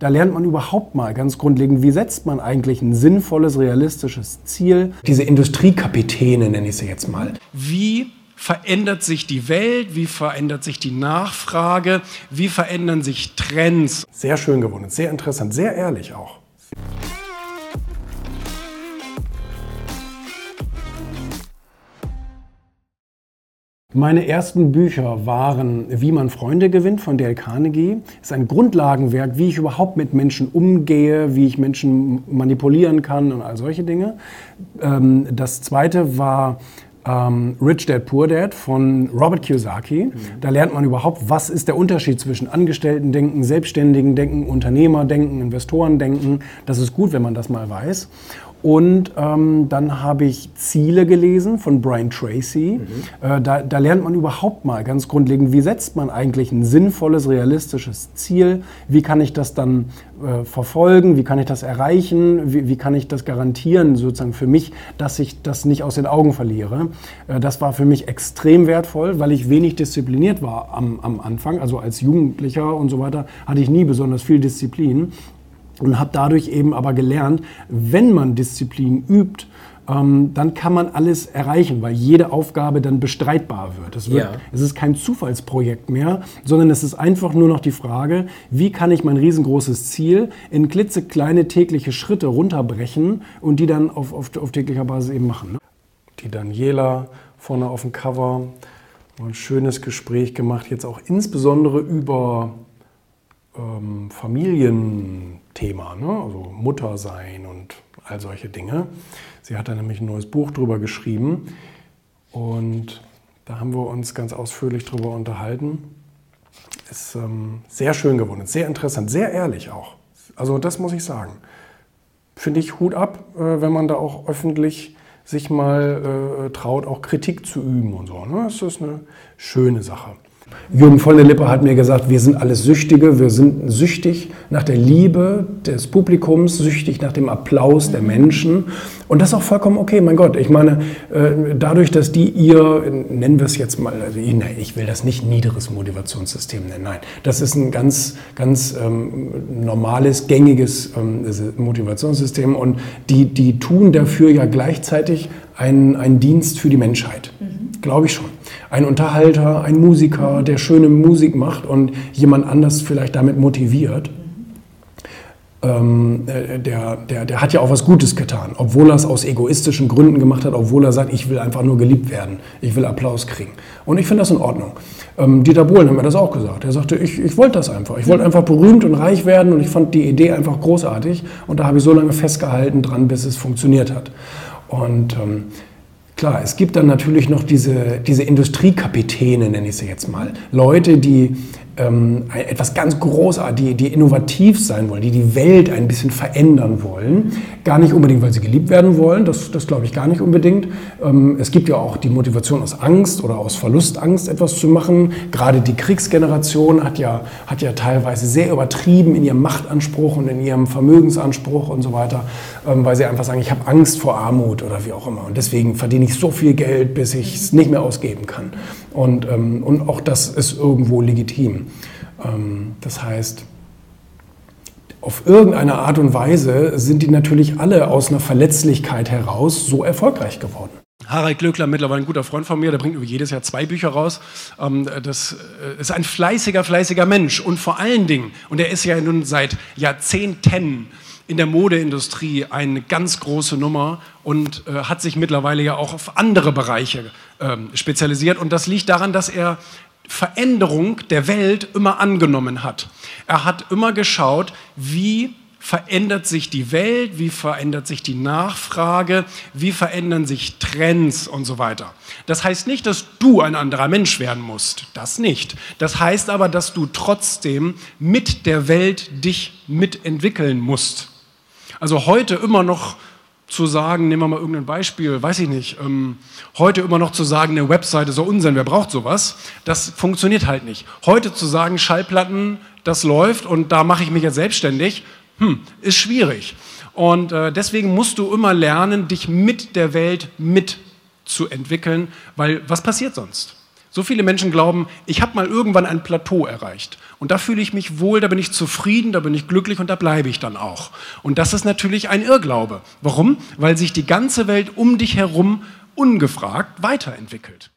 Da lernt man überhaupt mal ganz grundlegend, wie setzt man eigentlich ein sinnvolles, realistisches Ziel. Diese Industriekapitäne nenne ich sie jetzt mal. Wie verändert sich die Welt? Wie verändert sich die Nachfrage? Wie verändern sich Trends? Sehr schön gewonnen, sehr interessant, sehr ehrlich auch. Meine ersten Bücher waren Wie man Freunde gewinnt von Dale Carnegie. Das ist ein Grundlagenwerk, wie ich überhaupt mit Menschen umgehe, wie ich Menschen manipulieren kann und all solche Dinge. Ähm, das zweite war ähm, Rich Dad Poor Dad von Robert Kiyosaki. Mhm. Da lernt man überhaupt, was ist der Unterschied zwischen Angestellten-Denken, Selbstständigen-Denken, Unternehmer-Denken, Investoren-Denken. Das ist gut, wenn man das mal weiß. Und ähm, dann habe ich Ziele gelesen von Brian Tracy. Mhm. Äh, da, da, lernt man überhaupt mal ganz grundlegend, wie setzt man eigentlich ein sinnvolles, realistisches Ziel? Wie kann ich das dann äh, verfolgen? Wie kann ich das erreichen? Wie, wie, kann ich das garantieren, sozusagen für mich, dass ich das nicht aus den Augen verliere? Äh, das war für mich extrem wertvoll, weil ich wenig diszipliniert war am, am Anfang. Also als Jugendlicher und so weiter hatte ich nie besonders viel Disziplin und habe dadurch eben aber gelernt, wenn man Disziplin übt, ähm, dann kann man alles erreichen, weil jede Aufgabe dann bestreitbar wird. Es, wird, ja. es ist kein Zufallsprojekt mehr, sondern es ist einfach nur noch die Frage, wie kann ich mein riesengroßes Ziel in klitzekleine tägliche Schritte runterbrechen und die dann auf, auf, auf täglicher Basis eben machen. Ne? Die Daniela vorne auf dem Cover, ein schönes Gespräch gemacht, jetzt auch insbesondere über ähm, Familienthema, ne? also Mutter sein und all solche Dinge. Sie hat da nämlich ein neues Buch drüber geschrieben und da haben wir uns ganz ausführlich drüber unterhalten. Ist ähm, sehr schön geworden, sehr interessant, sehr ehrlich auch. Also das muss ich sagen. Finde ich Hut ab, äh, wenn man da auch öffentlich sich mal äh, traut, auch Kritik zu üben und so. Ne? Das ist eine schöne Sache. Jürgen von der Lippe hat mir gesagt, wir sind alles Süchtige, wir sind süchtig nach der Liebe des Publikums, süchtig nach dem Applaus der Menschen. Und das ist auch vollkommen okay, mein Gott. Ich meine, äh, dadurch, dass die ihr, nennen wir es jetzt mal, also ich will das nicht niederes Motivationssystem nennen, nein, das ist ein ganz, ganz ähm, normales, gängiges ähm, Motivationssystem und die, die tun dafür ja gleichzeitig einen, einen Dienst für die Menschheit. Mhm. Glaube ich schon ein Unterhalter, ein Musiker, der schöne Musik macht und jemand anders vielleicht damit motiviert. Ähm, äh, der, der, der hat ja auch was Gutes getan, obwohl er es aus egoistischen Gründen gemacht hat, obwohl er sagt, ich will einfach nur geliebt werden, ich will Applaus kriegen. Und ich finde das in Ordnung. Ähm, Dieter Bohlen hat mir das auch gesagt. Er sagte, ich, ich wollte das einfach. Ich wollte einfach berühmt und reich werden und ich fand die Idee einfach großartig. Und da habe ich so lange festgehalten dran, bis es funktioniert hat. Und ähm, Klar, es gibt dann natürlich noch diese, diese Industriekapitäne, nenne ich sie jetzt mal. Leute, die ähm, etwas ganz Großartiges, die, die innovativ sein wollen, die die Welt ein bisschen verändern wollen. Gar nicht unbedingt, weil sie geliebt werden wollen, das, das glaube ich gar nicht unbedingt. Ähm, es gibt ja auch die Motivation aus Angst oder aus Verlustangst etwas zu machen. Gerade die Kriegsgeneration hat ja, hat ja teilweise sehr übertrieben in ihrem Machtanspruch und in ihrem Vermögensanspruch und so weiter, ähm, weil sie einfach sagen, ich habe Angst vor Armut oder wie auch immer. Und deswegen verdiene ich so viel Geld, bis ich es nicht mehr ausgeben kann. Und, ähm, und auch das ist irgendwo legitim. Ähm, das heißt, auf irgendeine Art und Weise sind die natürlich alle aus einer Verletzlichkeit heraus so erfolgreich geworden. Harald Glöckler, mittlerweile ein guter Freund von mir, der bringt jedes Jahr zwei Bücher raus. Ähm, das äh, ist ein fleißiger, fleißiger Mensch. Und vor allen Dingen, und er ist ja nun seit Jahrzehnten in der Modeindustrie eine ganz große Nummer und äh, hat sich mittlerweile ja auch auf andere Bereiche ähm, spezialisiert. Und das liegt daran, dass er Veränderung der Welt immer angenommen hat. Er hat immer geschaut, wie verändert sich die Welt, wie verändert sich die Nachfrage, wie verändern sich Trends und so weiter. Das heißt nicht, dass du ein anderer Mensch werden musst, das nicht. Das heißt aber, dass du trotzdem mit der Welt dich mitentwickeln musst. Also heute immer noch zu sagen, nehmen wir mal irgendein Beispiel, weiß ich nicht, ähm, heute immer noch zu sagen, eine Webseite soll Unsinn, wer braucht sowas? Das funktioniert halt nicht. Heute zu sagen, Schallplatten, das läuft und da mache ich mich jetzt selbstständig, hm, ist schwierig. Und äh, deswegen musst du immer lernen, dich mit der Welt mitzuentwickeln, weil was passiert sonst? So viele Menschen glauben, ich habe mal irgendwann ein Plateau erreicht und da fühle ich mich wohl, da bin ich zufrieden, da bin ich glücklich und da bleibe ich dann auch. Und das ist natürlich ein Irrglaube. Warum? Weil sich die ganze Welt um dich herum ungefragt weiterentwickelt.